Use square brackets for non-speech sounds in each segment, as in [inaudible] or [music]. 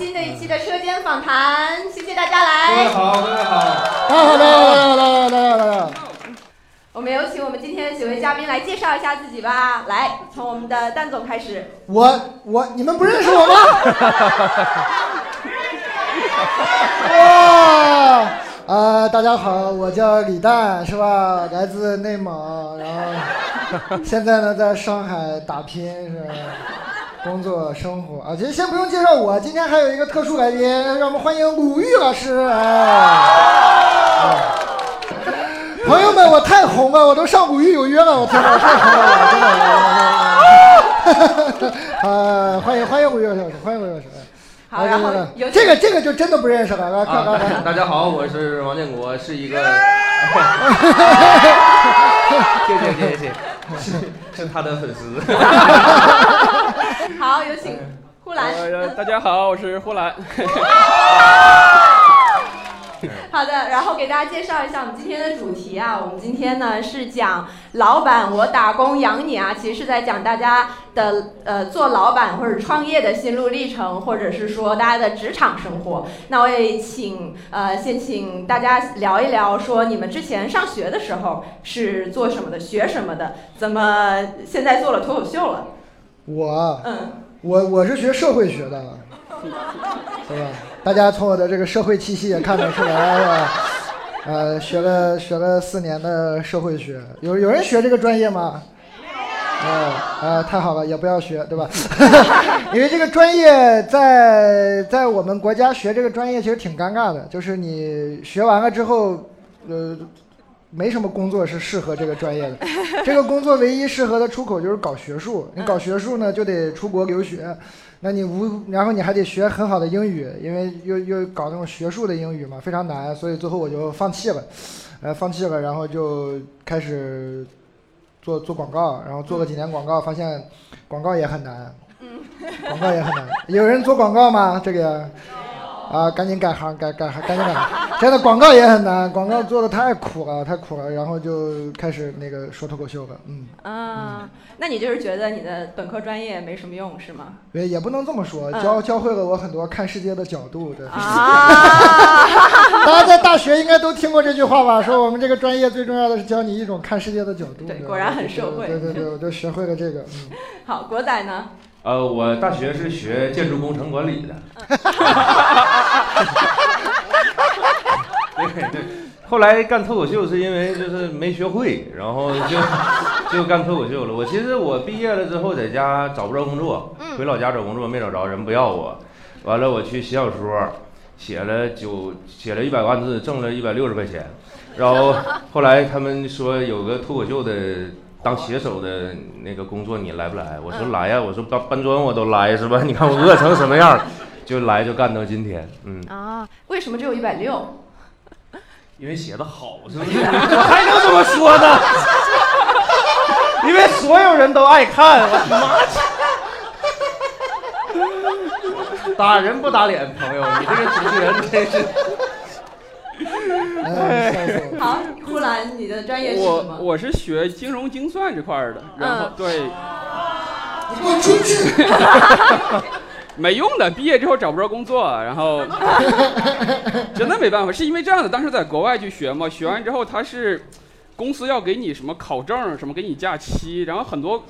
新的一期的车间访谈，谢谢大家来。各位好，各位好。大家好，大家好，大家好，大家好，大家好。我们有请我们今天几位嘉宾来介绍一下自己吧。来，从我们的蛋总开始。我我你们不认识我吗？哇！啊，大家好，我叫李诞，是吧？来自内蒙，然后现在呢在上海打拼，是吧？工作生活啊，其实先不用介绍我，今天还有一个特殊来宾，让我们欢迎鲁豫老师。哎，朋友们，我太红了，我都上鲁豫有约了，我天哪，我太红了，真的。啊，[laughs] 欢迎欢迎鲁豫老师，欢迎鲁豫老师。好，然后有这个这个就真的不认识了，来快快快！[laughs] 大家好，我是王建国，是一个。[laughs] 谢谢谢谢谢，是是他的粉丝。[laughs] 好，有请呼兰。呃，大家好，我是呼兰。好的，然后给大家介绍一下我们今天的主题啊，我们今天呢是讲老板我打工养你啊，其实是在讲大家的呃做老板或者创业的心路历程，或者是说大家的职场生活。那我也请呃先请大家聊一聊，说你们之前上学的时候是做什么的，学什么的，怎么现在做了脱口秀了？我嗯，我我是学社会学的，是吧？大家从我的这个社会气息也看得出来，是吧？呃，学了学了四年的社会学，有有人学这个专业吗？哦，啊，太好了，也不要学，对吧？[laughs] 因为这个专业在在我们国家学这个专业其实挺尴尬的，就是你学完了之后，呃，没什么工作是适合这个专业的。[laughs] 这个工作唯一适合的出口就是搞学术，你搞学术呢就得出国留学，那你无，然后你还得学很好的英语，因为又又搞那种学术的英语嘛，非常难，所以最后我就放弃了，呃，放弃了，然后就开始做做广告，然后做了几年广告，发现广告也很难，广告也很难。有人做广告吗？这个 [laughs] 啊，赶紧改行，改改行，赶紧改行。现在广告也很难，广告做的太苦了，太苦了，然后就开始那个说脱口秀了，嗯。啊，那你就是觉得你的本科专业没什么用是吗？对也不能这么说，嗯教教会了我很多看世界的角度。对，啊，[laughs] 大家在大学应该都听过这句话吧？说我们这个专业最重要的是教你一种看世界的角度。对果然很社会对对对，我就学会了这个。嗯，好，国仔呢？呃，我大学是学建筑工程管理的。[laughs] 对对，后来干脱口秀是因为就是没学会，然后就就干脱口秀了。我其实我毕业了之后在家找不着工作，回老家找工作没找着，人不要我。完了我去写小说，写了九写了一百万字，挣了一百六十块钱。然后后来他们说有个脱口秀的当写手的那个工作，你来不来？我说嗯来呀，我说搬搬砖我都来是吧？[laughs] 你看我饿成什么样儿，就来就干到今天，嗯，啊，为什么只有一百六？因为写的好，是不是？我还能怎么说呢？[laughs] 因为所有人都爱看，我妈去！打人不打脸，朋友，你这个主持人真是。好，呼兰，你的专业是什么？我是学金融精算这块儿的，然后嗯对，给我出去！[laughs] 没用的，毕业之后找不着工作，然后 [laughs] 真的没办法，是因为这样的，当时在国外去学嘛，学完之后他是公司要给你什么考证，什么给你假期，然后很多。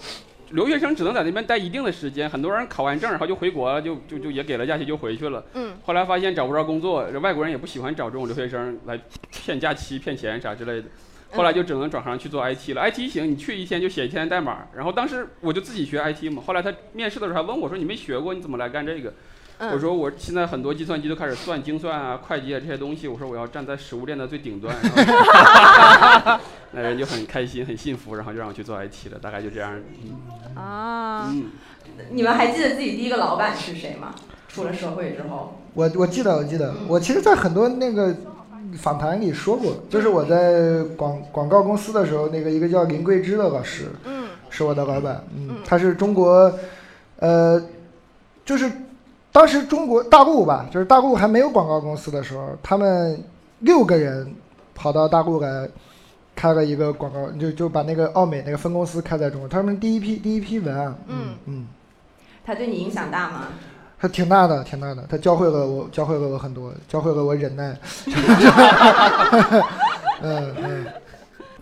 留学生只能在那边待一定的时间，很多人考完证然后就回国了，就就就也给了假期就回去了。嗯，后来发现找不着工作，这外国人也不喜欢找这种留学生来骗假期、骗钱啥之类的。后来就只能转行去做 IT 了。IT 行，你去一天就写一天代码。然后当时我就自己学 IT 嘛。后来他面试的时候还问我说：“你没学过，你怎么来干这个？”嗯我说：“我现在很多计算机都开始算精算啊、会计啊这些东西。我说我要站在食物链的最顶端。然后”那人就很开心很幸福，然后就让我去做 IT 了，大概就这样。嗯啊，嗯，你们还记得自己第一个老板是谁吗？出了社会之后，我我记得我记得，我其实，在很多那个访谈里说过，就是我在广广告公司的时候，那个一个叫林桂芝的老师，嗯是我的老板，嗯嗯，他是中国，呃，就是当时中国大陆吧，就是大陆还没有广告公司的时候，他们六个人跑到大陆来开了一个广告，就就把那个奥美那个分公司开在中国，他们第一批第一批文案，嗯嗯，他对你影响大吗？他挺大的，挺大的，他教会了我，教会了我很多，教会了我忍耐，[laughs] 嗯嗯。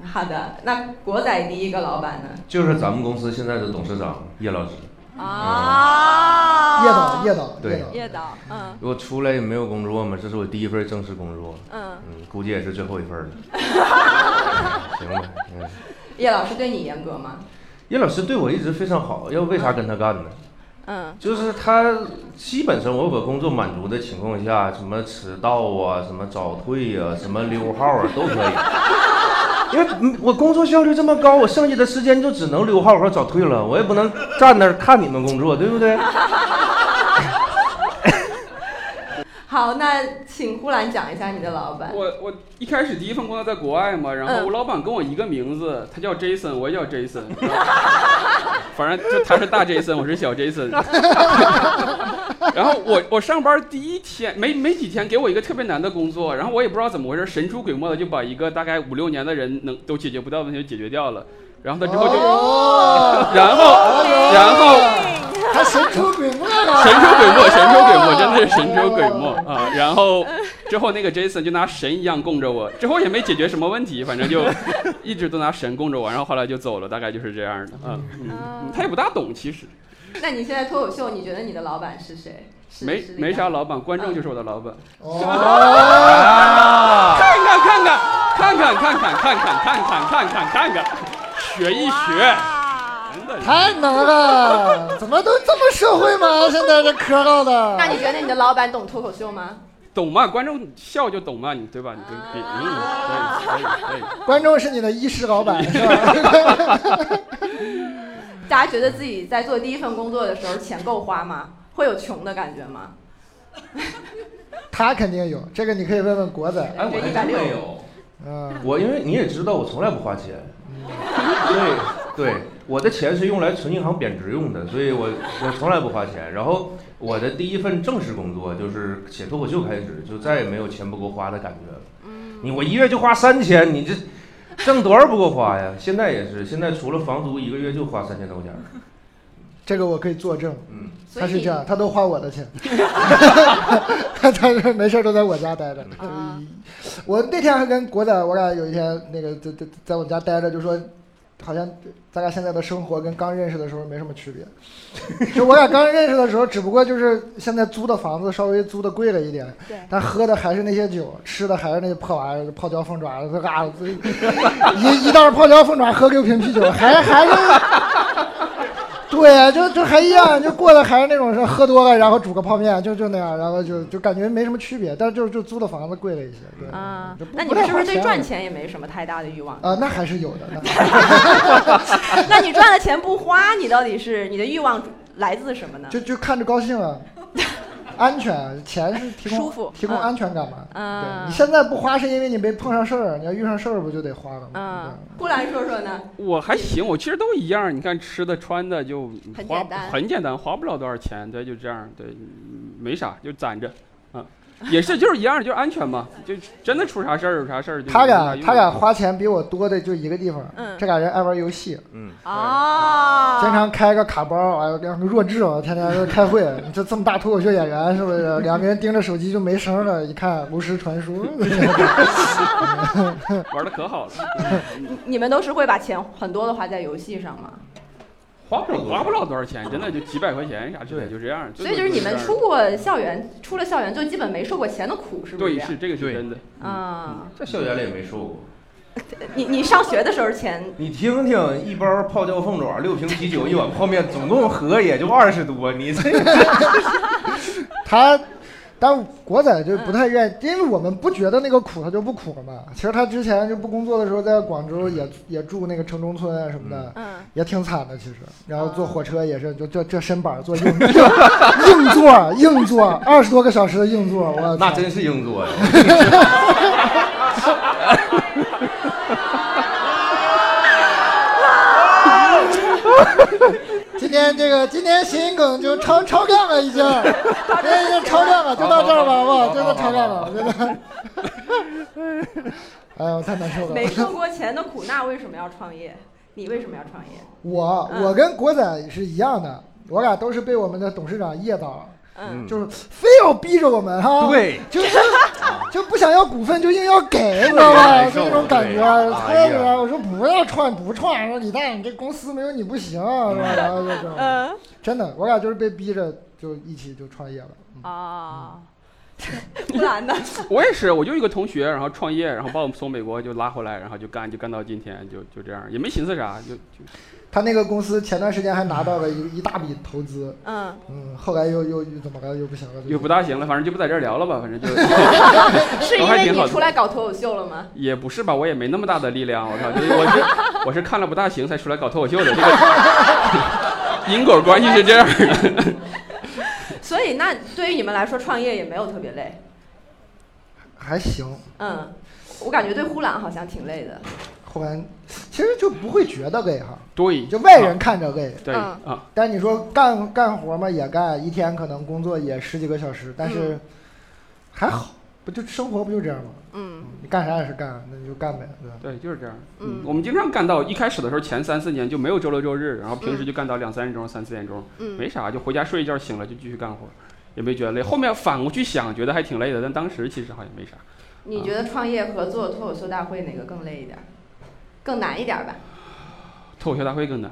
好的，那国仔第一个老板呢？就是咱们公司现在的董事长叶老师。啊，叶导，叶导，对。叶导，嗯。我出来也没有工作嘛，这是我第一份正式工作，嗯，嗯，估计也是最后一份了。[laughs] 行吧，嗯，叶老师对你严格吗？叶老师对我一直非常好，要不为啥跟他干呢？嗯。就是他基本上我把工作满足的情况下，什么迟到啊，什么早退啊，什么溜号啊都可以。因为我工作效率这么高，我剩下的时间就只能溜号和早退了，我也不能站那儿看你们工作，对不对？好，那请呼兰讲一下你的老板。我我一开始第一份工作在国外嘛，然后嗯我老板跟我一个名字，他叫 Jason，我也叫 Jason，[laughs] 反正就他是大 Jason，我是小 Jason。[laughs] 然后我我上班第一天没没几天，给我一个特别难的工作，然后我也不知道怎么回事，神出鬼没的就把一个大概五六年的人能都解决不到的问题就解决掉了。然后他之后就，哦 [laughs] 然后然后还神出鬼没了，神出鬼没，神出鬼没，真的是神出鬼没啊！然后之后那个 Jason 就拿神一样供着我，之后也没解决什么问题，反正就一直都拿神供着我，然后后来就走了，大概就是这样的。嗯，嗯嗯他也不大懂，其实那你现在脱口秀，你觉得你的老板是谁？没没啥老板，观众就是我的老板。哦，看看看看看看看看看看看看看看看，学一学，真的。太能了，[laughs] 怎么都这么社会吗？现在这嗑唠的，那你觉得你的老板懂脱口秀吗？懂嘛？观众笑就懂嘛，你对吧？你跟别嗯，可以可以可以。观众是你的衣食老板是吧？[laughs] 大家觉得自己在做第一份工作的时候钱够花吗？会有穷的感觉吗？[laughs] 他肯定有，这个你可以问问国仔，哎，我还真没有。嗯，我因为你也知道，我从来不花钱。[laughs] 对对，我的钱是用来存银行贬值用的，所以我我从来不花钱。然后我的第一份正式工作就是写脱口秀开始，就再也没有钱不够花的感觉了。你我一月就花三千，你这挣多少不够花呀？现在也是，现在除了房租，一个月就花三千多块钱。这个我可以作证，嗯，他是这样，他都花我的钱 [laughs] [laughs] 他是没事儿都在我家待着。啊我那天还跟国仔，我俩有一天那个在在在我家待着，就说，好像咱俩现在的生活跟刚认识的时候没什么区别。[laughs] 就我俩刚认识的时候，只不过就是现在租的房子稍微租的贵了一点，但喝的还是那些酒，吃的还是那些破玩意儿，泡椒凤爪，这嘎子一一袋泡椒凤爪喝六瓶啤酒，还还是。对呀，就就还一样，就过的还是那种是喝多了，然后煮个泡面，就就那样，然后就就感觉没什么区别，但是就就租的房子贵了一些，对。那你们是不是对赚钱也没什么太大的欲望？啊，那还是有的。那 [laughs] 那你赚了钱不花，你到底是你的欲望来自什么呢？就就看着高兴啊，安全，钱是提供舒服提供嗯安全感嘛。嗯对你现在不花是因为你没碰上事儿，你要遇上事儿不就得花了吗？嗯，顾兰说说呢？我还行，我其实都一样。你看吃的穿的就花很简单很简单，花不了多少钱，对，就这样，对，嗯没啥，就攒着，啊，[laughs] 也是就是一样，就是安全嘛，就真的出啥事儿有啥事儿他俩他俩花钱比我多的就一个地方，嗯这俩人爱玩游戏，嗯，啊，经常开个卡包，哎呦，两个弱智啊，天天就开会。[laughs] 你这这么大脱口秀演员是不是？两个人盯着手机就没声了，一看炉石传说。[laughs] 玩的可好了，你们都是会把钱很多的花在游戏上吗？花不了花不了多少钱，真的就几百块钱啥之类，就这样。所以就是你们出过校园，出了校园就基本没受过钱的苦，是不是？对是这个是真的，啊，在校园里也没受过。[laughs] 你你上学的时候钱你听听，一包泡椒凤爪，六瓶啤酒，一碗泡面，总共合也就二十多，你这 [laughs] [laughs] 他但国仔就不太愿意，因为我们不觉得那个苦，他就不苦了嘛。其实他之前就不工作的时候，在广州也也住那个城中村啊什么的，嗯，也挺惨的。其实，然后坐火车也是，就这这身板儿坐硬 [laughs] 硬座硬座，二十多个小时的硬座，我那真是硬座呀。[laughs] 今天这个今天谐音梗就超超量了，已经，今天已经超量了，就到这儿吧，哇，真的超量了，我真的。[laughs] 哎呦，太难受了。没受过钱的苦，那为什么要创业？你为什么要创业？我嗯我跟国仔是一样的，我俩都是被我们的董事长噎到了。嗯，就是非要逼着我们哈，对，就是 [laughs] 就不想要股份，就硬要给，你知道吧？就那种感觉，对特哎呀别。我说不要创，不创。说李诞，你这公司没有你不行，是吧？然 [laughs] 后就真的，我俩就是被逼着就一起就创业了。嗯啊，[laughs] 不然呢？[laughs] 我也是，我就一个同学，然后创业，然后把我们从美国就拉回来，然后就干，就干到今天，就就这样，也没寻思啥，就就 [laughs] 他那个公司前段时间还拿到了一一大笔投资，嗯，嗯，后来又又又怎么了？又不行了，又不大行了，反正就不在这儿聊了吧，反正就是因为你还挺好的出来搞脱口秀了吗？也不是吧，我也没那么大的力量，我靠，就是我是我是看了不大行才出来搞脱口秀的，这个因果关系是这样的。所以那对于你们来说，创业也没有特别累。还行。嗯，我感觉对呼兰好像挺累的。呼兰其实就不会觉得累哈，对，就外人看着累。对嗯啊，但你说干干活嘛也干，一天可能工作也十几个小时，但是还好，不就生活不就这样吗？嗯你干啥也是干，那你就干呗，对吧？对，就是这样。嗯我们经常干到一开始的时候，前三四年就没有周六周日，然后平时就干到两三点钟、三四点钟，没嗯啥，就回家睡一觉，醒了就继续干活，也没觉得累。后面反过去想，觉得还挺累的，但当时其实好像没啥。你觉得创业和做脱口秀大会哪个更累一点儿？更难一点儿吧？脱口秀大会更难，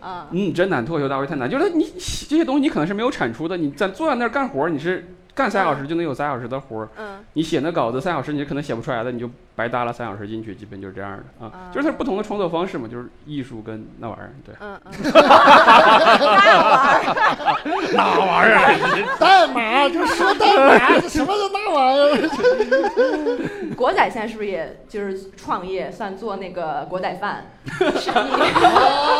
啊，嗯，真难，脱口秀大会太难。就是你这些东西，你可能是没有产出的，你在坐在那儿干活，你是干三小时就能有三小时的活儿，嗯你写那稿子三小时，你可能写不出来的，你就白搭了三小时进去，基本就是这样的啊。啊就是它是不同的创作方式嘛，就是艺术跟那玩意儿，对。嗯嗯，[laughs] 太好玩儿。那玩意儿，代码就说代码，这什么是那玩意儿？[laughs] 国仔现在是不是也就是创业，算做那个国仔饭？[laughs] 是你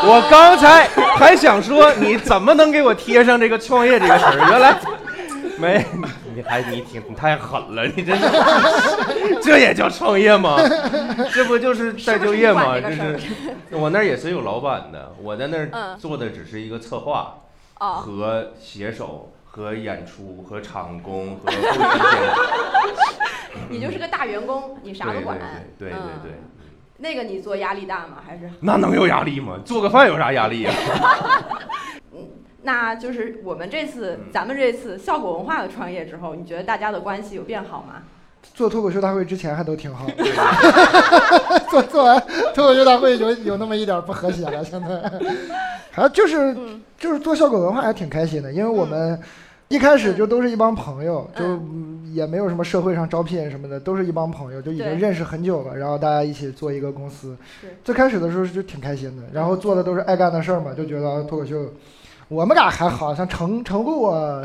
我刚才还想说，你怎么能给我贴上这个创业这个词儿？原来没，你还你挺你太狠了，你真是，[laughs] 这也叫创业吗？[laughs] 这不就是再就业吗？是不就是我那儿也是有老板的，我在那儿嗯做的只是一个策划哦，和写手。和演出、和场工、和后期剪你就是个大员工，你啥都管。对对对那个你做压力大吗？还是？那能有压力吗？做个饭有啥压力啊？[laughs] 那就是我们这次，嗯。咱们这次效果文化的创业之后，你觉得大家的关系有变好吗？做脱口秀大会之前还都挺好，[laughs] 做做完脱口秀大会有有那么一点不和谐了，现在，还就是嗯。就是做效果文化还挺开心的，因为我们一开始就都是一帮朋友，就嗯。也没有什么社会上招聘什么的，都是一帮朋友，就已经认识很久了，然后大家一起做一个公司。最开始的时候就挺开心的，然后做的都是爱干的事儿嘛，就觉得脱口秀。我们俩还好像程程璐啊，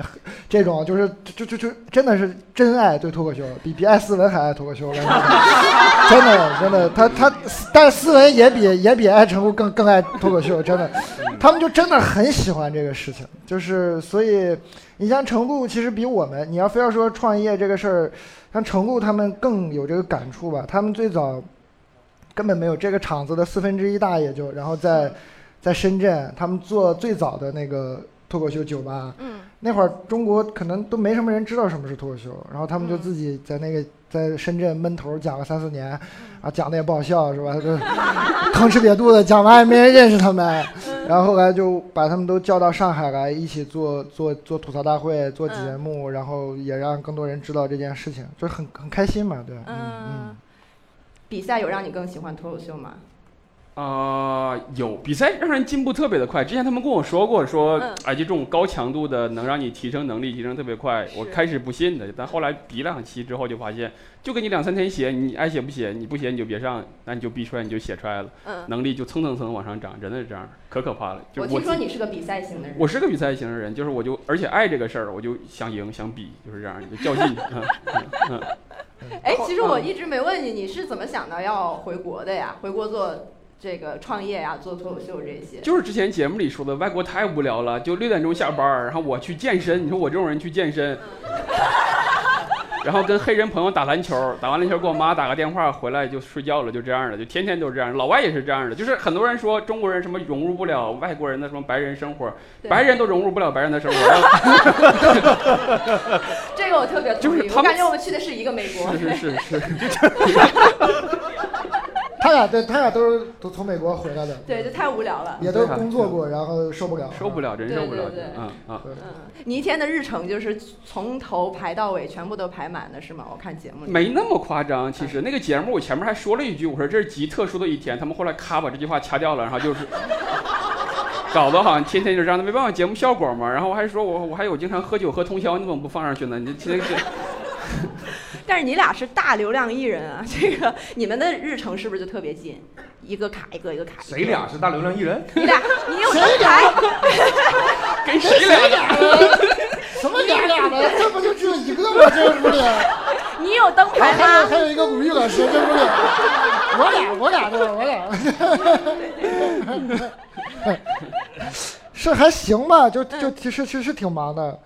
这种就是就就就真的是真爱对脱口秀，比比爱斯文还爱脱口秀，[laughs] 真的真的，他他，但斯文也比也比爱程璐更更爱脱口秀，真的，他们就真的很喜欢这个事情，就是所以你像程璐，其实比我们，你要非要说创业这个事儿，像程璐他们更有这个感触吧，他们最早根本没有这个厂子的四分之一大也就，然后在在深圳，他们做最早的那个脱口秀酒吧，嗯那会儿中国可能都没什么人知道什么是脱口秀，然后他们就嗯自己在那个在深圳闷头讲了三四年，啊讲的也不好笑是吧？就 [laughs] 吭哧瘪肚的讲完也没人认识他们，然后后来就把他们都叫到上海来一起做做做吐槽大会做节目，然后也让更多人知道这件事情，就很很开心嘛，对吧？嗯嗯，比赛有让你更喜欢脱口秀吗？啊、有比赛让人进步特别的快。之前他们跟我说过，说嗯哎，就这种高强度的能让你提升能力，提升特别快。我开始不信的，但后来比两期之后就发现，就给你两三天写，你爱写不写，你不写你就别上，那你就逼出来你就写出来了，嗯，能力就蹭蹭蹭往上涨，真的是这样，可可怕了。就我听说你是个比赛型的人。我是个比赛型的人，就是我就而且爱这个事儿，我就想赢想比，就是这样，就较劲。[laughs] 嗯嗯嗯哎，其实我一直没问你，你是怎么想到要回国的呀？回国做这个创业呀，做脱口秀这些。就是之前节目里说的，外国太无聊了，就六点钟下班，然后我去健身。你说我这种人去健身，[laughs] 然后跟黑人朋友打篮球，打完篮球给我妈打个电话，回来就睡觉了，就这样的，就天天都是这样。老外也是这样的，就是很多人说中国人什么融入不了外国人的什么白人生活，白人都融入不了白人的生活。[laughs] 这个我特别同意，我感觉我们去的是一个美国。是是是是，[laughs] 他俩对，他俩都是都从美国回来的，对，这太无聊了。也都工作过，然后受不了，受不了，真受不了对对对。嗯啊，嗯，你一天的日程就是从头排到尾，全部都排满的是吗？我看节目里。没那么夸张，其实那个节目我前面还说了一句，我说这是极特殊的一天，他们后来咔把这句话掐掉了，然后就是搞得好像天天就这样，没办法节目效果嘛。然后我还说我我还有经常喝酒喝通宵，你怎么不放上去呢？你这天天但是你俩是大流量艺人啊，[laughs] 这个你们的日程是不是就特别近？一个卡一个，一个卡。谁俩是大流量艺人？你俩，你有谁灯牌？[laughs] 跟谁俩的？[laughs] 什么俩俩的？这不就只有一个吗？这屋里，你有灯牌还有吗？还有一个鲁豫老师，这屋里，我俩我俩的我俩，是还行吧，就就其实其实挺忙的，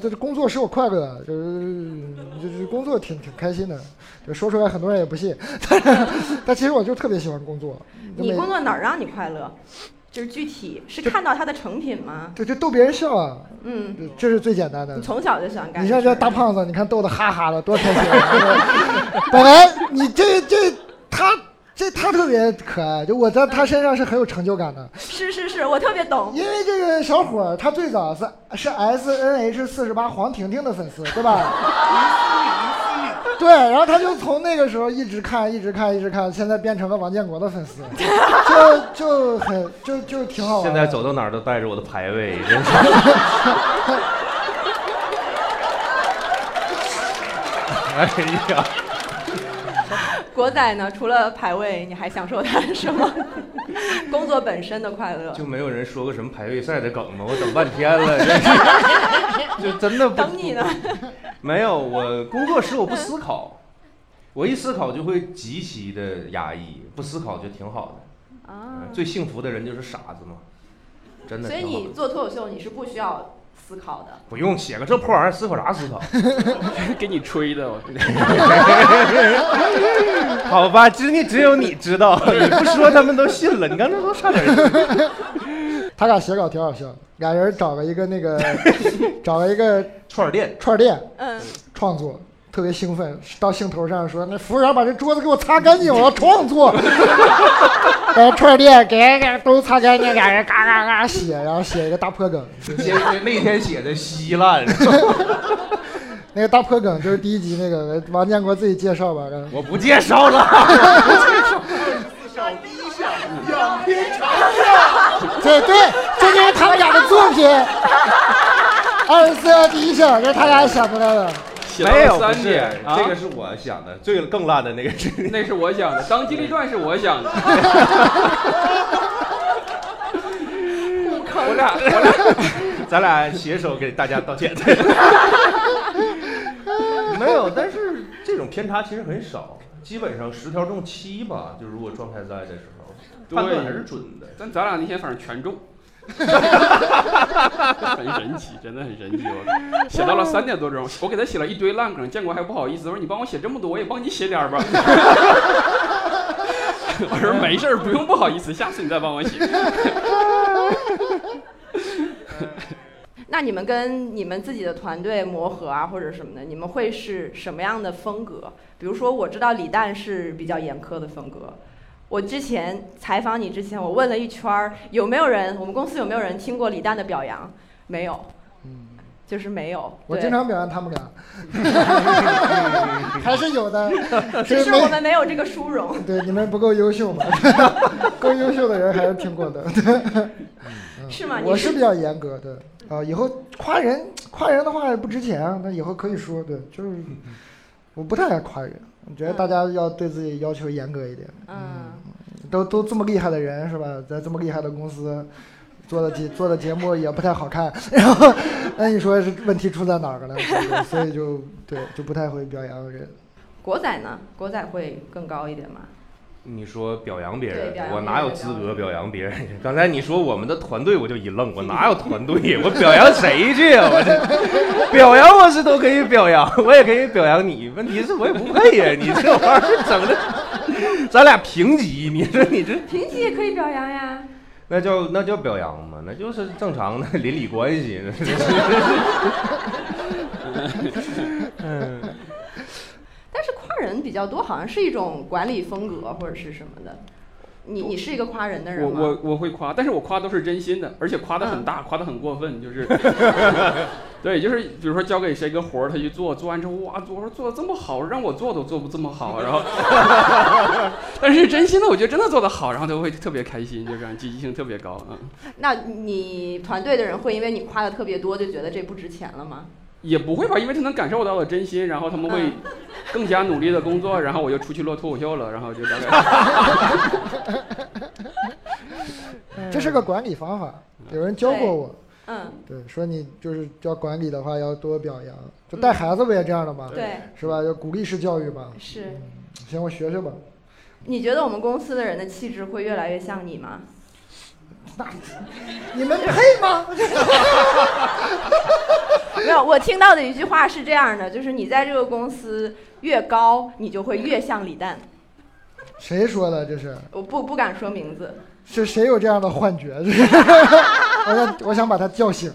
但这工作使我快乐，就是就是工作挺挺开心的，就说出来很多人也不信，[laughs] 但但其实我就特别喜欢工作，你工作哪儿让你快乐？就是具体是看到它的成品吗？对就逗别人笑啊，嗯，这是最简单的你。从小就喜欢干。你像这大，胖子，你看逗得哈哈的，多开心！啊 [laughs] 本来你这这他这他特别可爱，就我在他身上是很有成就感的，是是是，我特别懂。因为这个小伙儿他最早是是 S N H 四十八黄婷婷的粉丝，对吧？[laughs] 对，然后他就从那个时候一直看，一直看，一直看，现在变成了王建国的粉丝，[laughs] 就就很就就挺好。现在走到哪儿都带着我的排位，真是。[laughs] 哎呀，国仔呢？除了排位，你还享受它什么？[laughs] 工作本身的快乐。就没有人说过什么排位赛的梗吗？我等半天了，[laughs] 就真的不等你呢。没有，我工作时我不思考，我一思考就会极其的压抑，不思考就挺好的。啊嗯，最幸福的人就是傻子嘛，真的所以你做脱口秀，你是不需要思考的。不用写个这破玩意儿，思考啥思考？[laughs] 给你吹的，我 [laughs] 好吧，只你只有你知道，[laughs] 你不说他们都信了。你刚才都差点儿，他俩写稿挺好笑，俩人找了一个那个找了一个串儿店，串儿店嗯，创作，特别兴奋，到兴头上说：“那服务员把这桌子给我擦干净，[laughs] 我要创作。[laughs] ”然后串儿店给人家都擦干净，俩人嘎嘎嘎写，然后写一个大破梗。写那天写的稀烂，[laughs] 那个大破梗就是第一集那个王建国自己介绍吧。我不介绍了。对对，这就是他们俩的作品。二十四号第一项，这是他俩想出来的。写到没有，是三点，啊这个是我想的，最更烂的那个是。那是我想的，当机立断是我想的。我俩我俩 [laughs] 咱俩携手给大家道歉。[laughs] 没有，但是这种偏差其实很少，基本上十条中七吧。就如果状态在的时候，对判断还是准的。但咱俩那天反正全中，[laughs] 很神奇，真的很神奇。我写到了三点多钟，我给他写了一堆烂梗，建国还不好意思，我说你帮我写这么多，我也帮你写点吧。[laughs] 我说没事儿，不用不好意思，下次你再帮我写。[laughs] 那你们跟你们自己的团队磨合啊，或者什么的，你们会是什么样的风格？比如说，我知道李诞是比较严苛的风格。我之前采访你之前，我问了一圈儿，有没有人，我们公司有没有人听过李诞的表扬？没有。嗯就是没有。我经常表扬他们俩，[laughs] 还是有的，只是我们没有这个殊荣。对你们不够优秀嘛，够优秀的人还是听过的。[laughs] 是吗？我是比较严格的啊，以后夸人夸人的话不值钱啊，那以后可以说对，就是 [laughs] 我不太爱夸人，我觉得大家要对自己要求严格一点。嗯，都都这么厉害的人是吧，在这么厉害的公司做的节做的节目也不太好看，[laughs] 然后那你说是问题出在哪儿了呢？所以就对就不太会表扬人。国仔呢？国仔会更高一点吗？你说表扬别人我哪有资格表扬别人？[laughs] 刚才你说我们的团队，我就一愣，我哪有团队？[laughs] 我表扬谁去啊？[laughs] 我这表扬我是都可以表扬，我也可以表扬你。问题是我也不配呀，你这玩意儿整的，咱俩平级，你说你这平级也可以表扬呀。那叫那叫表扬吗？那就是正常的邻里关系。嗯，但是夸人比较多，好像是一种管理风格或者是什么的。你你是一个夸人的人吗？我我我会夸，但是我夸都是真心的，而且夸的嗯很大，夸的很过分，就是，[laughs] 对，就是比如说交给谁个活儿，他去做，做完之后哇，我说做的这么好，让我做都做不这么好，然后，[laughs] 但是真心的，我觉得真的做的好，然后他会特别开心，就这样，积极性特别高，嗯，那你团队的人会因为你夸的特别多，就觉得这不值钱了吗？也不会吧，因为他能感受到我真心，然后他们会嗯更加努力的工作，[laughs] 然后我就出去录脱口秀了，然后就大概，[laughs] 这是个管理方法，有人教过我，嗯，对，说你就是教管理的话要多表扬，就带孩子不也这样的吗？对，是吧？要鼓励式教育嘛。是。行，我学学吧。你觉得我们公司的人的气质会越来越像你吗？[laughs] 你们配吗？[laughs] 没有，我听到的一句话是这样的，就是你在这个公司越高，你就会越像李诞。谁说的？这是我不不敢说名字，是谁有这样的幻觉？[laughs] 我想我想把他叫醒。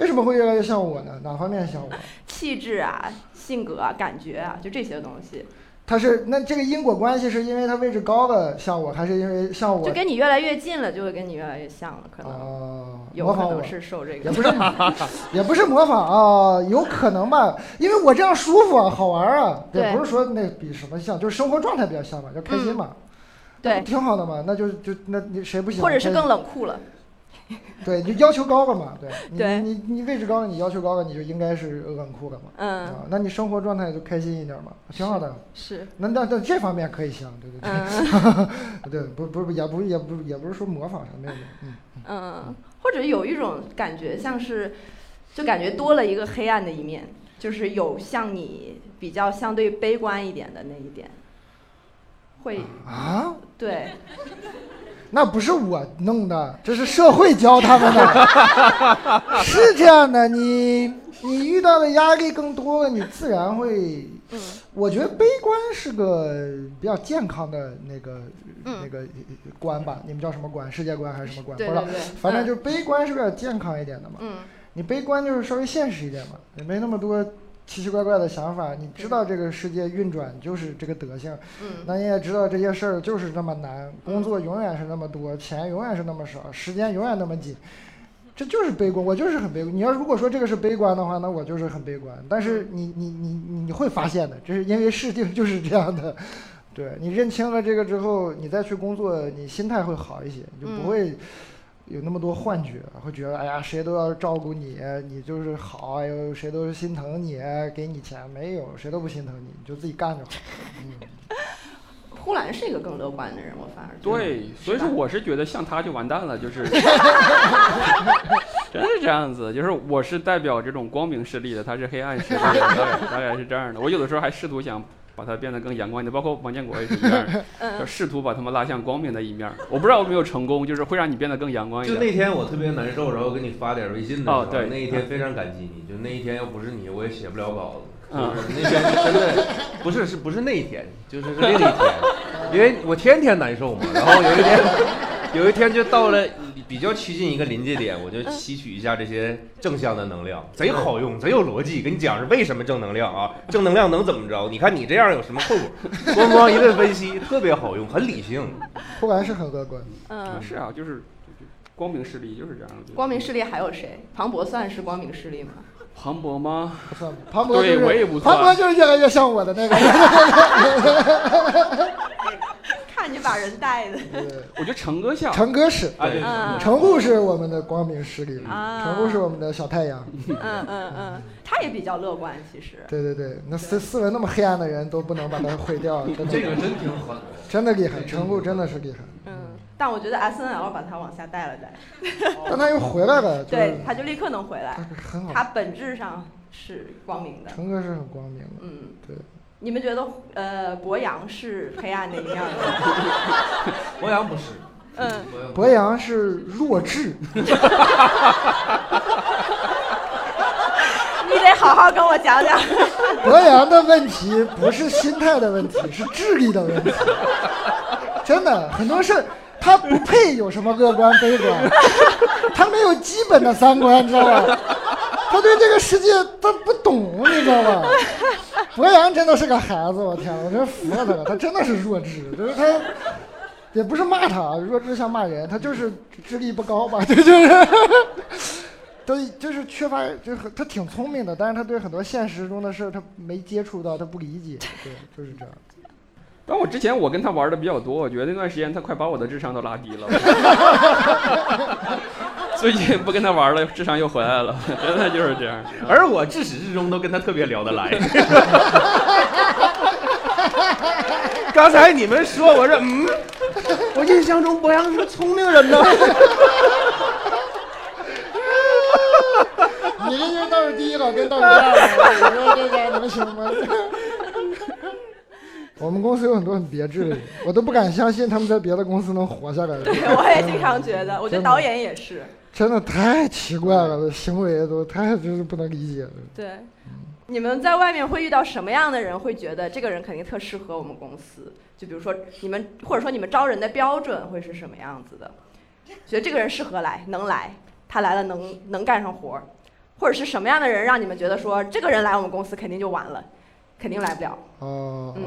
为什么会越来越像我呢？哪方面像我？气质啊、性格啊、感觉啊，就这些东西，他是那这个因果关系是因为他位置高的像我，还是因为像我就？跟你越来越近了，就会跟你越来越像了，可能、哦，有模仿我可能。是受这个。也不是，[laughs] 也不是模仿啊，有可能吧，因为我这样舒服啊，好玩啊，对也不是说那比什么像，就是生活状态比较像嘛，就开心嘛，那对不，挺好的嘛，那就就那你谁不喜欢开心？或者是更冷酷了。[laughs] 对，你就要求高了嘛，对，你对你你位置高了，你要求高了，你就应该是冷酷了嘛，嗯，啊，那你生活状态就开心一点嘛，挺好的，是，那那那这方面可以像，对对对，嗯 [laughs] 对，不不不也不也不也不是说模仿啥，没有没有，嗯，嗯，或者有一种感觉像是，就感觉多了一个黑暗的一面，就是有像你比较相对悲观一点的那一点，会啊。对，那不是我弄的，这是社会教他们的。[laughs] 是这样的，你你遇到的压力更多了，你自然会。嗯我觉得悲观是个比较健康的那个、嗯那个观吧，你们叫什么观？世界观还是什么观？不知道反正就是悲观是比较健康一点的嘛。嗯你悲观就是稍微现实一点嘛，也没那么多奇奇怪怪的想法。你知道这个世界运转就是这个德性，嗯那你也知道这些事儿就是那么难，工作永远是那么多，钱永远是那么少，时间永远那么紧，这就是悲观。我就是很悲观。你要如果说这个是悲观的话，那我就是很悲观。但是你你你你会发现的，这是因为事情就是这样的。对你认清了这个之后，你再去工作，你心态会好一些，你就不嗯会有那么多幻觉，会觉得哎呀谁都要照顾你，你就是好，哎呦谁都是心疼你，给你钱，没有谁都不心疼你，你就自己干就好。[laughs] 嗯。呼兰是一个更乐观的人，我反而觉得对，所以说我是觉得像他就完蛋了，就是，[laughs] [laughs] 真是这样子，就是我是代表这种光明势力的，他是黑暗势力的，大概大概是这样的。我有的时候还试图想把它变得更阳光一点，包括王建国也是一样的，[laughs] 就嗯试图把他们拉向光明的一面。我不知道有没有成功，就是会让你变得更阳光一点就。那天我特别难受，然后给你发点微信的时候，哦对那一天非常感激你。就那一天要不是你，我也写不了稿子。嗯就是那天是真的不是是不是那一天，就是是另一天，因为我天天难受嘛。然后有一天，[laughs] 有一天就到了比较趋近一个临界点，我就吸取一下这些正向的能量，贼好用，贼有逻辑。跟你讲是为什么正能量啊？[laughs] 正能量能怎么着？你看你这样有什么后果？[laughs] 咣咣一顿分析，特别好用，很理性。不然是很乐观。嗯是啊，就是光明势力就是这样的。光明势力还有谁？庞博算是光明势力吗？庞博吗？不算，庞博就对我也是不算庞博就是越来越像我的那个。看你把人带的。[laughs] 对我觉得成哥像。成哥是，啊，对，嗯成户是我们的光明势力，啊成户是我们的小太阳。嗯嗯嗯，他也比较乐观，其实。对对对，那斯斯文那么黑暗的人都不能把他毁掉，[laughs] 真的这个真挺狠。真的厉害，成户真的是厉害。嗯，但我觉得 S N L 把他往下带了带，[laughs] 但他又回来了，对，他就立刻能回来他。很好。他本质上是光明的。成哥是很光明的，嗯，对。你们觉得呃博洋是黑暗的一面吗？[laughs] 博洋不是，嗯，博洋是弱智，[laughs] 你得好好跟我讲讲。[laughs] 博洋的问题不是心态的问题，是智力的问题。真的，很多事儿他不配有什么乐观悲观，他没有基本的三观，知道吧？他对这个世界他不懂，你知道吧？[laughs] 博洋真的是个孩子，我天，我真服了他了，他真的是弱智，就是他。也不是骂他，弱智像骂人，他就是智力不高吧，[laughs] 对，就是，都就是缺乏，就是很他挺聪明的，但是他对很多现实中的事儿他没接触到，他不理解，对，就是这样。但我之前我跟他玩的比较多，我觉得那段时间他快把我的智商都拉低了。[laughs] 最近不跟他玩了，智商又回来了，真的就是这样。而我至始至终都跟他特别聊得来。刚才你们说，我说嗯，我印象中博洋是个聪明人呢。[laughs] 你这就倒数第一老，跟倒数第二了，你说这家能行吗？[laughs] 我们公司有很多很别致的人，我都不敢相信他们在别的公司能活下来。对，我也经常觉得，我觉得导演也是。真的太奇怪了，这行为都太就是不能理解了。对，你们在外面会遇到什么样的人，会觉得这个人肯定特适合我们公司？就比如说你们，或者说你们招人的标准会是什么样子的？觉得这个人适合来，能来，他来了能能干上活儿，或者是什么样的人让你们觉得说这个人来我们公司肯定就完了，肯定来不了？哦、嗯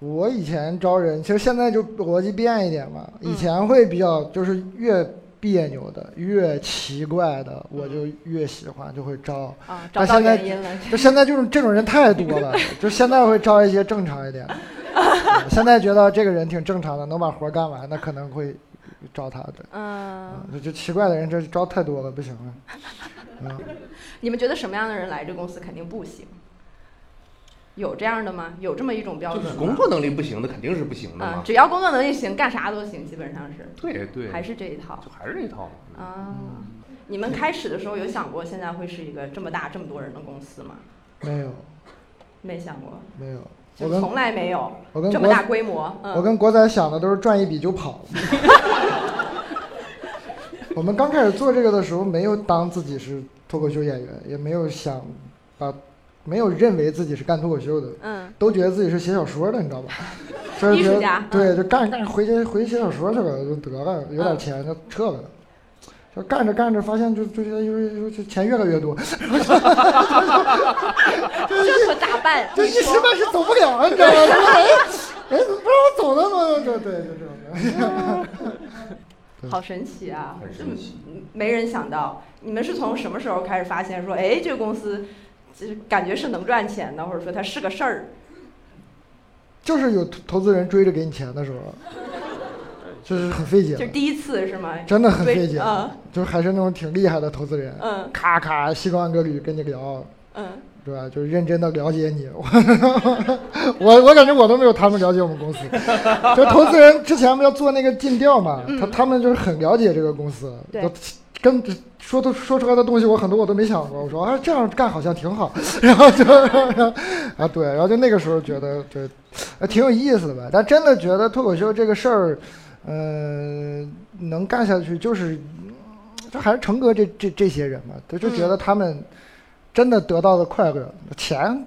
我以前招人，其实现在就逻辑变一点嘛。嗯以前会比较就是越别扭的、越奇怪的，我就越喜欢，就会招。啊，找现在原因了。就现在就是这种人太多了，[laughs] 就现在会招一些正常一点 [laughs] 现在觉得这个人挺正常的，能把活干完，那可能会招他的。嗯，嗯，就就奇怪的人，这招太多了，不行了。[laughs] 嗯，你们觉得什么样的人来这公司肯定不行？有这样的吗？有这么一种标就是准？工作能力不行的肯定是不行的啊嘛，。只要工作能力行，干啥都行，基本上是，对对，还是这一套就还是这一套嘛。啊。你们开始的时候有想过现在会是一个这么大这么多人的公司吗？没有没想过，没有，我跟从来没有我跟这么大规模。嗯，我跟国仔想的都是赚一笔就跑。[laughs] 我们刚开始做这个的时候，没有当自己是脱口秀演员，也没有想把，没有认为自己是干脱口秀的，嗯都觉得自己是写小说的，你知道吧？[laughs] 艺术家对，就干着干着回去回去写小说去了，就得了，有点钱就撤了。就干着干着发现就就就就就钱越来越多，[laughs] 这可咋办？就一时半时走不了，你知道吗？说 [laughs] 哎哎，怎么不让我走呢？怎么就对，就这种的。好神奇啊！很这么神奇没人想到，你们是从什么时候开始发现说，哎，这个公司就是感觉是能赚钱的，或者说它是个事儿？就是有投投资人追着给你钱的时候，[laughs] 就是很费解的，就第一次是吗？真的很费解，嗯。就是还是那种挺厉害的投资人，嗯。咔咔西装革履跟你聊，嗯，对吧？就是认真的了解你，[laughs] 我我感觉我都没有他们了解我们公司，[laughs] 就投资人之前不要做那个尽调嘛，他他们就是很了解这个公司，对都跟说都说出来的东西我很多我都没想过，我说啊这样干好像挺好，[laughs] 然后就啊对，然后就那个时候觉得对，呃挺有意思的吧，但真的觉得脱口秀这个事儿，嗯、能干下去就是。就还是成哥这这这些人嘛，就就觉得他们真的得到的快乐，钱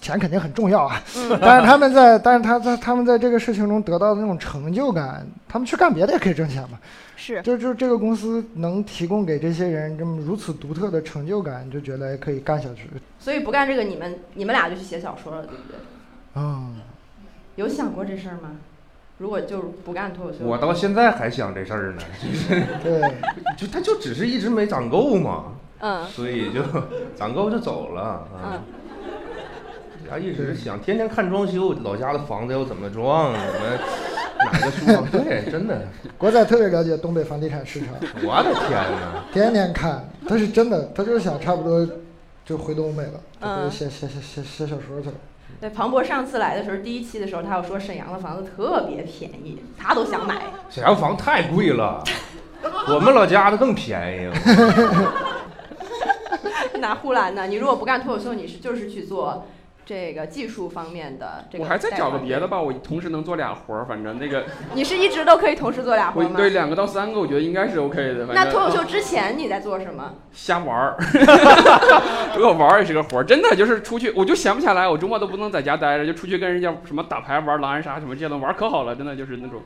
钱肯定很重要啊，但是他们在但是他在他们在这个事情中得到的那种成就感，他们去干别的也可以挣钱嘛。是就就这个公司能提供给这些人这么如此独特的成就感，就觉得可以干下去。所以不干这个，你们你们俩就去写小说了，对不对？啊、有想过这事儿吗？如果就是不干脱口秀，我到现在还想这事儿呢，就是对，[laughs] 就他就只是一直没攒够嘛，嗯 [laughs] 所以就攒够就走了啊。嗯，家一直想天天看装修，老家的房子要怎么装，怎么哪个书房？对，真的，国仔特别了解东北房地产市场，我的天哪！天天看，他是真的，他就是想差不多就回东北了，嗯就写写写写写小说去了。对，庞博上次来的时候，第一期的时候，他有说沈阳的房子特别便宜，他都想买。沈阳房太贵了，[laughs] 我们老家的更便宜。[laughs] 那呼兰呢？你如果不干脱口秀，你是就是去做这个技术方面的这个。我还再找个别的。吧，我同时能做俩活儿，反正那个你是一直都可以同时做俩活吗？对两个到三个，我觉得应该是 OK 的。那脱口秀之前你在做什么？瞎玩儿，[laughs] 如果玩儿也是个活儿，真的就是出去，我就闲不下来，我周末都不能在家待着，就出去跟人家什么打牌、玩狼人杀什么这些东西玩可好了，真的就是那种，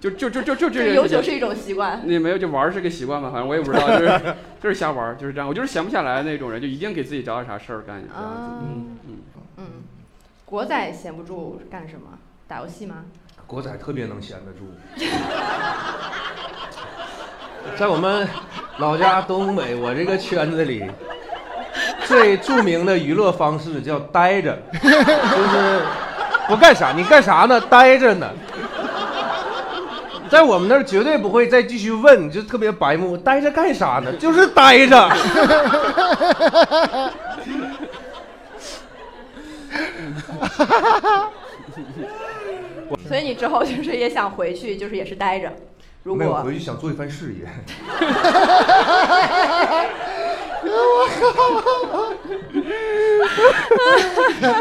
就就就就就这这些事情。优秀是一种习惯。你没有，就玩儿是个习惯吧，反正我也不知道，就是就是瞎玩儿，就是这样。我就是闲不下来那种人，就一定给自己找点啥事儿干，这样子。啊嗯嗯。嗯，国仔闲不住干什么？打游戏吗？国仔特别能闲得住，[laughs] 在我们老家东北，我这个圈子里，最著名的娱乐方式叫待着，就是不干啥，你干啥呢？待着呢。在我们那儿绝对不会再继续问，就特别白目，待着干啥呢？就是待着。[laughs] [laughs] 所以你之后就是也想回去，就是也是待着。如没有果回去想做一番事业。[laughs]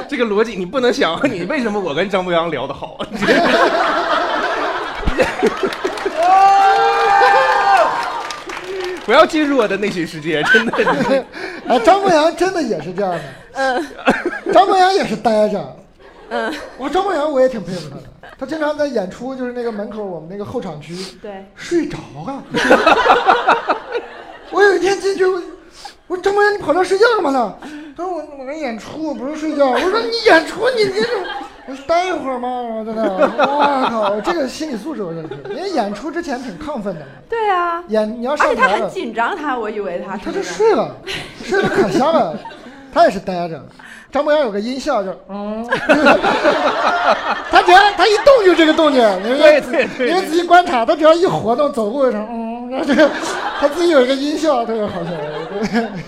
这个逻辑你不能想，你为什么我跟张博洋聊得好？[laughs] 不要进入我的内心世界，真的。[laughs] 哎，张博洋真的也是这样的。嗯张博洋也是呆着。嗯，我张博洋我也挺佩服他的，他经常在演出，就是那个门口我们那个候场区对，睡着啊。[laughs] 我有一天进去，我我说张博洋你跑这睡觉干嘛呢？他说我我在演出，不是睡觉。我说你演出你这种，我说待一会儿嘛，然后在那儿，我靠，这个心理素质我真是，因为演出之前挺亢奋的嘛，对啊，演你要而且他很上台，紧张，他我以为他是他就睡了，睡得可香了，他也是待着。张博洋有个音效，就嗯，[laughs] 他只要他一动就这个动静，你们对对对。你们仔细观察，他只要一活动，走路就嗯，然后这个他自己有一个音效，特别好笑。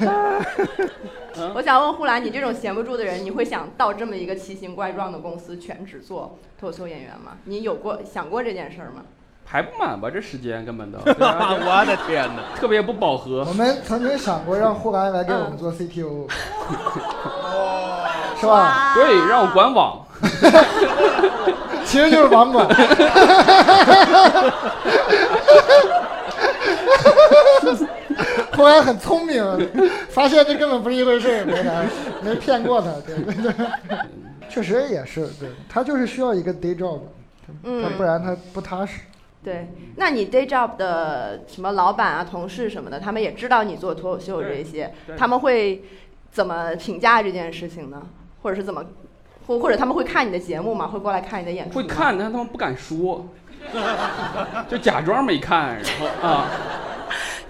[laughs] 对我想问呼兰，你这种闲不住的人，你会想到这么一个奇形怪状的公司全职做脱口秀演员吗？你有过想过这件事儿吗？排不满吧？这时间根本都，[laughs] 我的天哪！特别不饱和我。们曾经想过让呼兰来给我们嗯做 CTO，是吧？对，让我管网。其实就是网管。[laughs] 呼兰很聪明，发现这根本不是一回事儿，没啥，[laughs] 没骗过他，对对对。[laughs] 确实也是，对他就是需要一个 day job，他嗯不然他不踏实。对，那你 day job 的什么老板啊、同事什么的，他们也知道你做脱口秀这些，他们会怎么评价这件事情呢？或者是怎么，或或者他们会看你的节目吗？会过来看你的演出吗？会看，但他们不敢说，[laughs] 就假装没看，然后啊，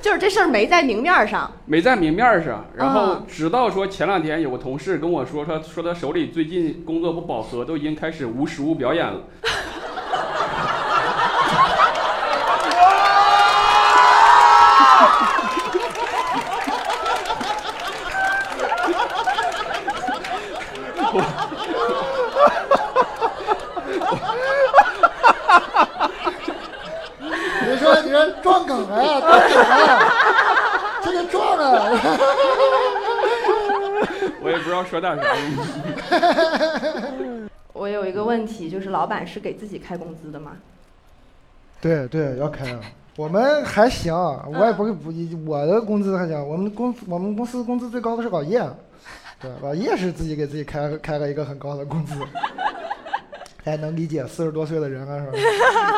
就是这事儿没在明面儿上。没在明面儿上。然后啊直到说前两天有个同事跟我说，他说他手里最近工作不饱和，都已经开始无实物表演了。你说你说撞梗了呀，撞梗了，这个撞啊！[laughs] 我也不知道说点啥。[laughs] 我有一个问题，就是老板是给自己开工资的吗？对对，要开啊。我们还行，我也不是不，我的工资还行。我们公我们公司工资最高的是老叶，对，老叶是自己给自己开开了一个很高的工资。大家能理解四十多岁的人了是吧？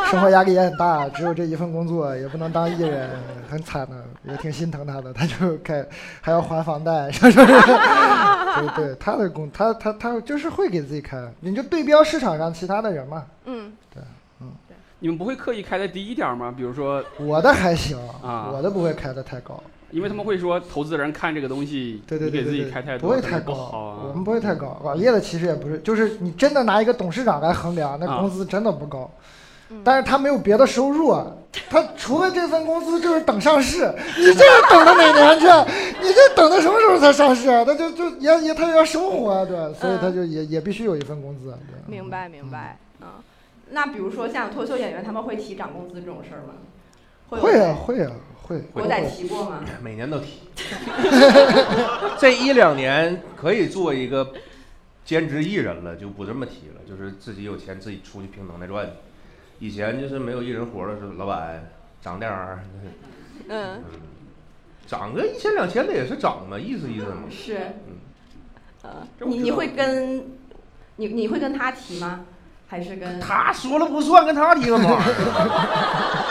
生活压力也很大，只有这一份工作，也不能当艺人，很惨的，也挺心疼他的。他就开还要还房贷，[laughs] 是不是？对对，他的工他他他就是会给自己开，你就对标市场上其他的人嘛。嗯，对，你们不会刻意开的低一点吗？比如说，我的还行，啊我的不会开的太高。因为他们会说投资人看这个东西，对对对你给自己开太多，不会太高，啊。我们不会太高。网页的其实也不是，就是你真的拿一个董事长来衡量，那啊工资真的不高。嗯但是他没有别的收入啊，他除了这份工资就是等上市，[laughs] 你这个等到哪年去？你这等到什么时候才上市啊？他就就也也他也要生活啊，对？所以他就也也必须有一份工资啊，对。明白明白，嗯。那比如说像脱口秀演员，他们会提涨工资这种事儿吗？有会啊会啊会。国仔提过吗？[laughs] 每年都提。[laughs] 这一两年可以做一个兼职艺人了，就不这么提了，就是自己有钱自己出去凭能耐赚。以前就是没有艺人活的时候，老板涨点儿，嗯，嗯，涨个一千两千的也是涨嘛，意思意思嘛。是。嗯你你会跟，你你会跟他提吗？还是跟？他说了不算，跟他提干嘛？[laughs]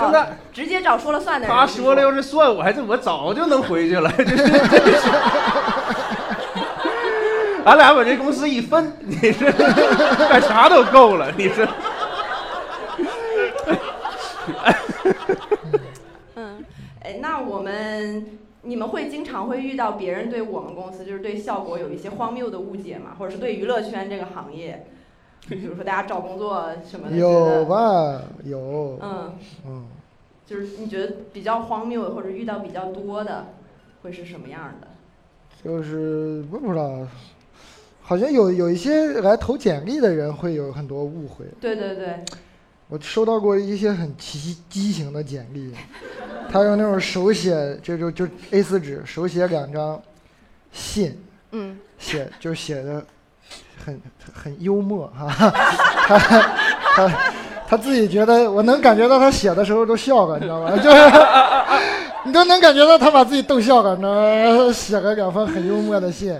就跟他哦直接找说了算的人。他说了要是算，我还是我早就能回去了，就是。俺俩把这公司一分，你这干啥都够了，你这。嗯，哎，那我们你们会经常会遇到别人对我们公司就是对效果有一些荒谬的误解吗？或者是对娱乐圈这个行业，[laughs] 比如说大家找工作什么的，有？吧？有。嗯，嗯。就是你觉得比较荒谬的或者遇到比较多的，会是什么样的？就是我不知道，好像有有一些来投简历的人会有很多误会。对对对，我收到过一些很奇畸形的简历，他用那种手写，这就就 A 4纸手写两张信，嗯写就写的很很幽默哈、他他他自己觉得我能感觉到他写的时候都笑了，你知道吗？就是你都能感觉到他把自己逗笑了，你知道吗？写了两封很幽默的信，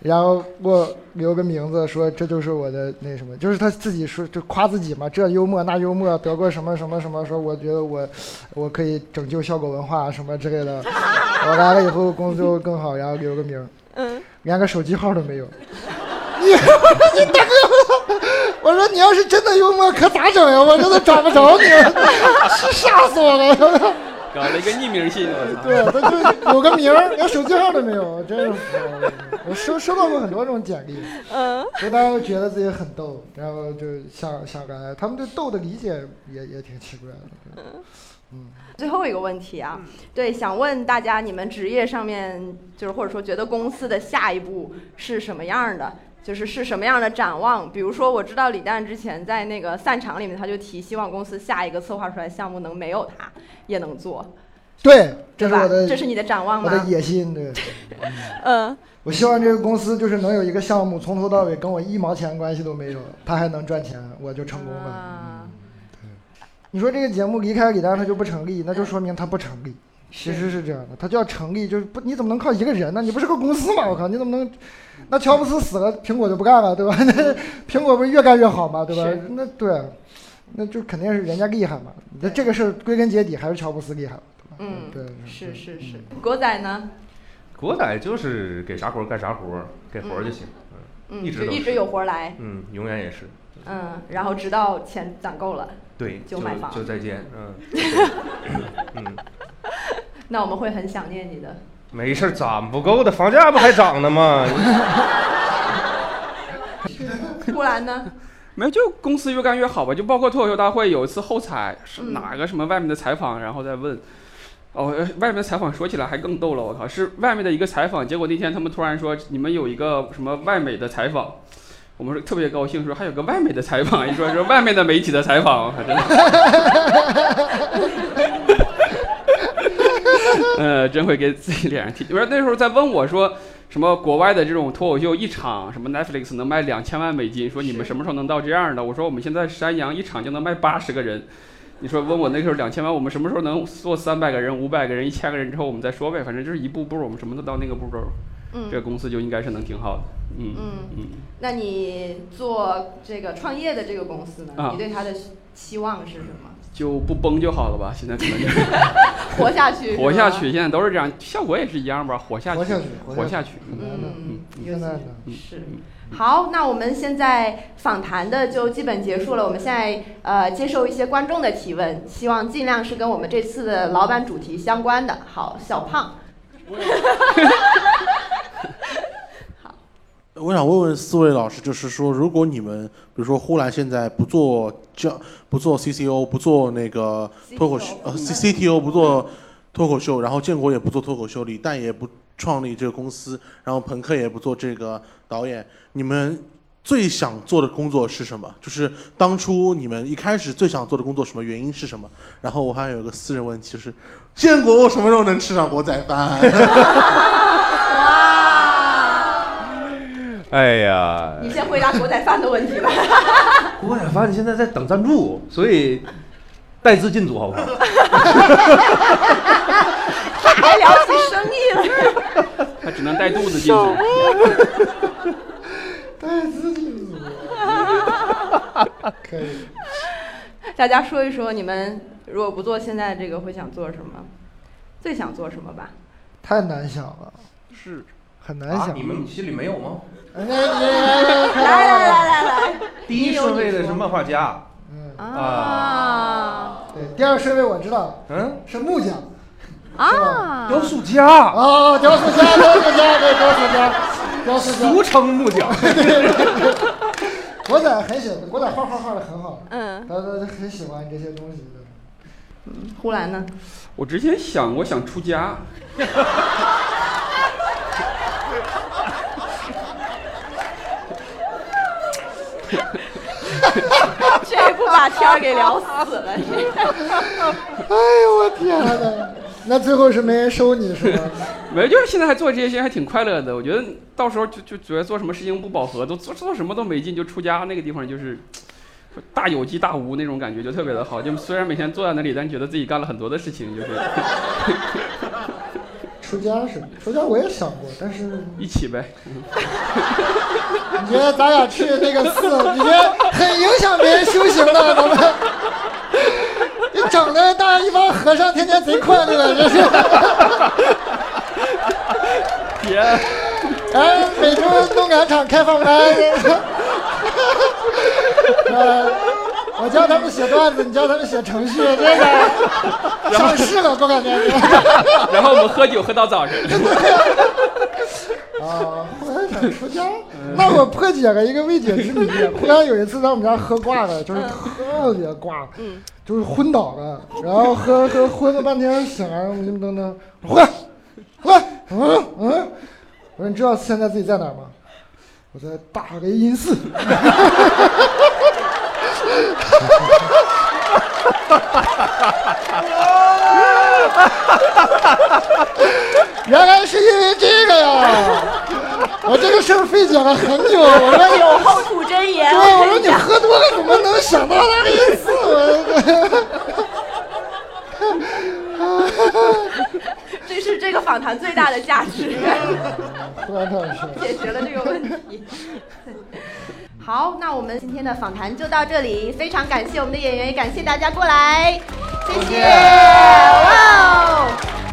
然后我留个名字说这就是我的那什么，就是他自己说就夸自己嘛，这幽默那幽默，得过什么什么什么，说我觉得我我可以拯救效果文化什么之类的，我来了以后工作更好，然后留个名。嗯，连个手机号都没有。你你大哥，我说你要是真的幽默，可咋整呀？我这都找不着你，[laughs] 吓死我了。[laughs] 搞了一个匿名信！对，他就有个名儿，连手机号都没有，真是服了。我收收到过很多这种简历，嗯，所以大家都觉得自己很逗，然后就想想来，他们对逗的理解也也挺奇怪的。嗯，最后一个问题啊，对，想问大家，你们职业上面就是或者说觉得公司的下一步是什么样的？就是是什么样的展望？比如说，我知道李诞之前在那个散场里面，他就提希望公司下一个策划出来项目能没有他也能做，对，这是我？的这是你的展望吗我的？野心，对。嗯我希望这个公司就是能有一个项目从头到尾跟我一毛钱关系都没有，他还能赚钱，我就成功了。啊，你说这个节目离开李诞他就不成立，那就说明他不成立。其实是这样的，他就要成立，就是不，你怎么能靠一个人呢？你不是个公司吗？我靠，你怎么能？那乔布斯死了，苹果就不干了，对吧？[laughs] 那苹果不是越干越好吗？对吧？那对啊，那就肯定是人家厉害嘛。那这个事儿归根结底还是乔布斯厉害，对吧？嗯对，是是是嗯。国仔呢？国仔就是给啥活干啥活，给活就行。嗯，一直都一直有活来，嗯，永远也是。嗯，然后直到钱攒够了，对，就就买房就再见。嗯。[laughs] 嗯，那我们会很想念你的。没事儿，攒不够的，房价不还涨呢吗？[laughs] 突然呢？没有，就公司越干越好吧。就包括脱口秀大会有一次后采，是嗯哪个什么外面的采访，然后再问。哦，呃外面的采访说起来还更逗了，我靠，是外面的一个采访，结果那天他们突然说你们有一个什么外美的采访，我们说特别高兴，说还有个外美的采访，一说是外面的媒体的采访，我靠，真的。[laughs] 呃，真会给自己脸上贴。不是那时候在问我说，什么国外的这种脱口秀一场，什么 Netflix 能卖两千万美金，说你们什么时候能到这样的？我说我们现在山羊一场就能卖八十个人。你说问我那时候两千万，我们什么时候能做三百个人、五百个人、一千个人之后，我们再说呗。反正就是一步步，我们什么都到那个步骤，这个嗯公司就应该是能挺好的。嗯嗯，嗯，那你做这个创业的这个公司呢？啊你对它的期望是什么？就不崩就好了吧。现在可能就是 [laughs] 活下去，活下去，。现在都是这样，效果也是一样吧，活下去，活下去。嗯，现在呢？是。好，那我们现在访谈的就基本结束了。我们现在呃接受一些观众的提问，希望尽量是跟我们这次的老板主题相关的。好，小胖。[laughs] 我想问问四位老师，就是说，如果你们比如说呼兰现在不做教不做 CCO 不做那个脱口秀呃 C CTO 不做脱口秀，然后建国也不做脱口秀，李诞也不创立这个公司，然后朋克也不做这个导演，你们最想做的工作是什么？就是当初你们一开始最想做的工作，什么原因是什么？然后我还有个私人问题，就是建国我什么时候能吃上国仔饭？[laughs] 哎呀，你先回答国仔饭的问题吧。[laughs] 国仔饭现在在等赞助，所以带资进组好不好？还聊起生意了，他只能带肚子进组。[laughs] 带资进组，可以。大家说一说，你们如果不做现在这个，会想做什么？最想做什么吧？太难想了，是很难想你们你心里没有吗？来来来来来第一顺位的是漫画家嗯啊对第二顺位我知道嗯是木匠啊雕塑家啊雕塑家雕塑家对雕塑家雕塑家俗称木匠我仔很喜欢我仔画画画的很好嗯他他很喜欢这些东西嗯胡兰呢我之前想过想出家这不把天儿给聊死了？哎呦我天哪！那最后是没人收你是吧？[laughs] 没，就是现在还做这些事情还挺快乐的。我觉得到时候就就觉得做什么事情不饱和，都做做什么都没劲，就出家那个地方就是大有机大无那种感觉，就特别的好。就虽然每天坐在那里，但觉得自己干了很多的事情，就是 [laughs] 出家是出家，我也想过，但是一起呗。你觉得咱俩去那个寺，你觉得很影响别人修行的，咱们。你整的大家一帮和尚天天贼快乐，这是。别，哎，每周动感场开放班。呃，我教他们写段子，你教他们写程序，这个上市了，我感觉。[laughs] 然后我们喝酒喝到早晨。啊，忽然想出家，那我破解了一个未解之谜。[laughs] 忽然有一次在我们家喝挂了，就是特别挂，就是昏倒了，然后喝喝昏了半天醒来，我就等等，回来，回来，嗯嗯，我说你知道现在自己在哪儿吗？我在大雷音寺。[laughs] [laughs] 原来是因为这个呀！我这个事儿费解了很久。[laughs] 我说有后吐真言。对，我说你喝多了怎么能想到那个意思？这是这个访谈最大的价值。[laughs] 解决了这个问题。好，那我们今天的访谈就到这里，非常感谢我们的演员，也感谢大家过来，谢谢，哇哦。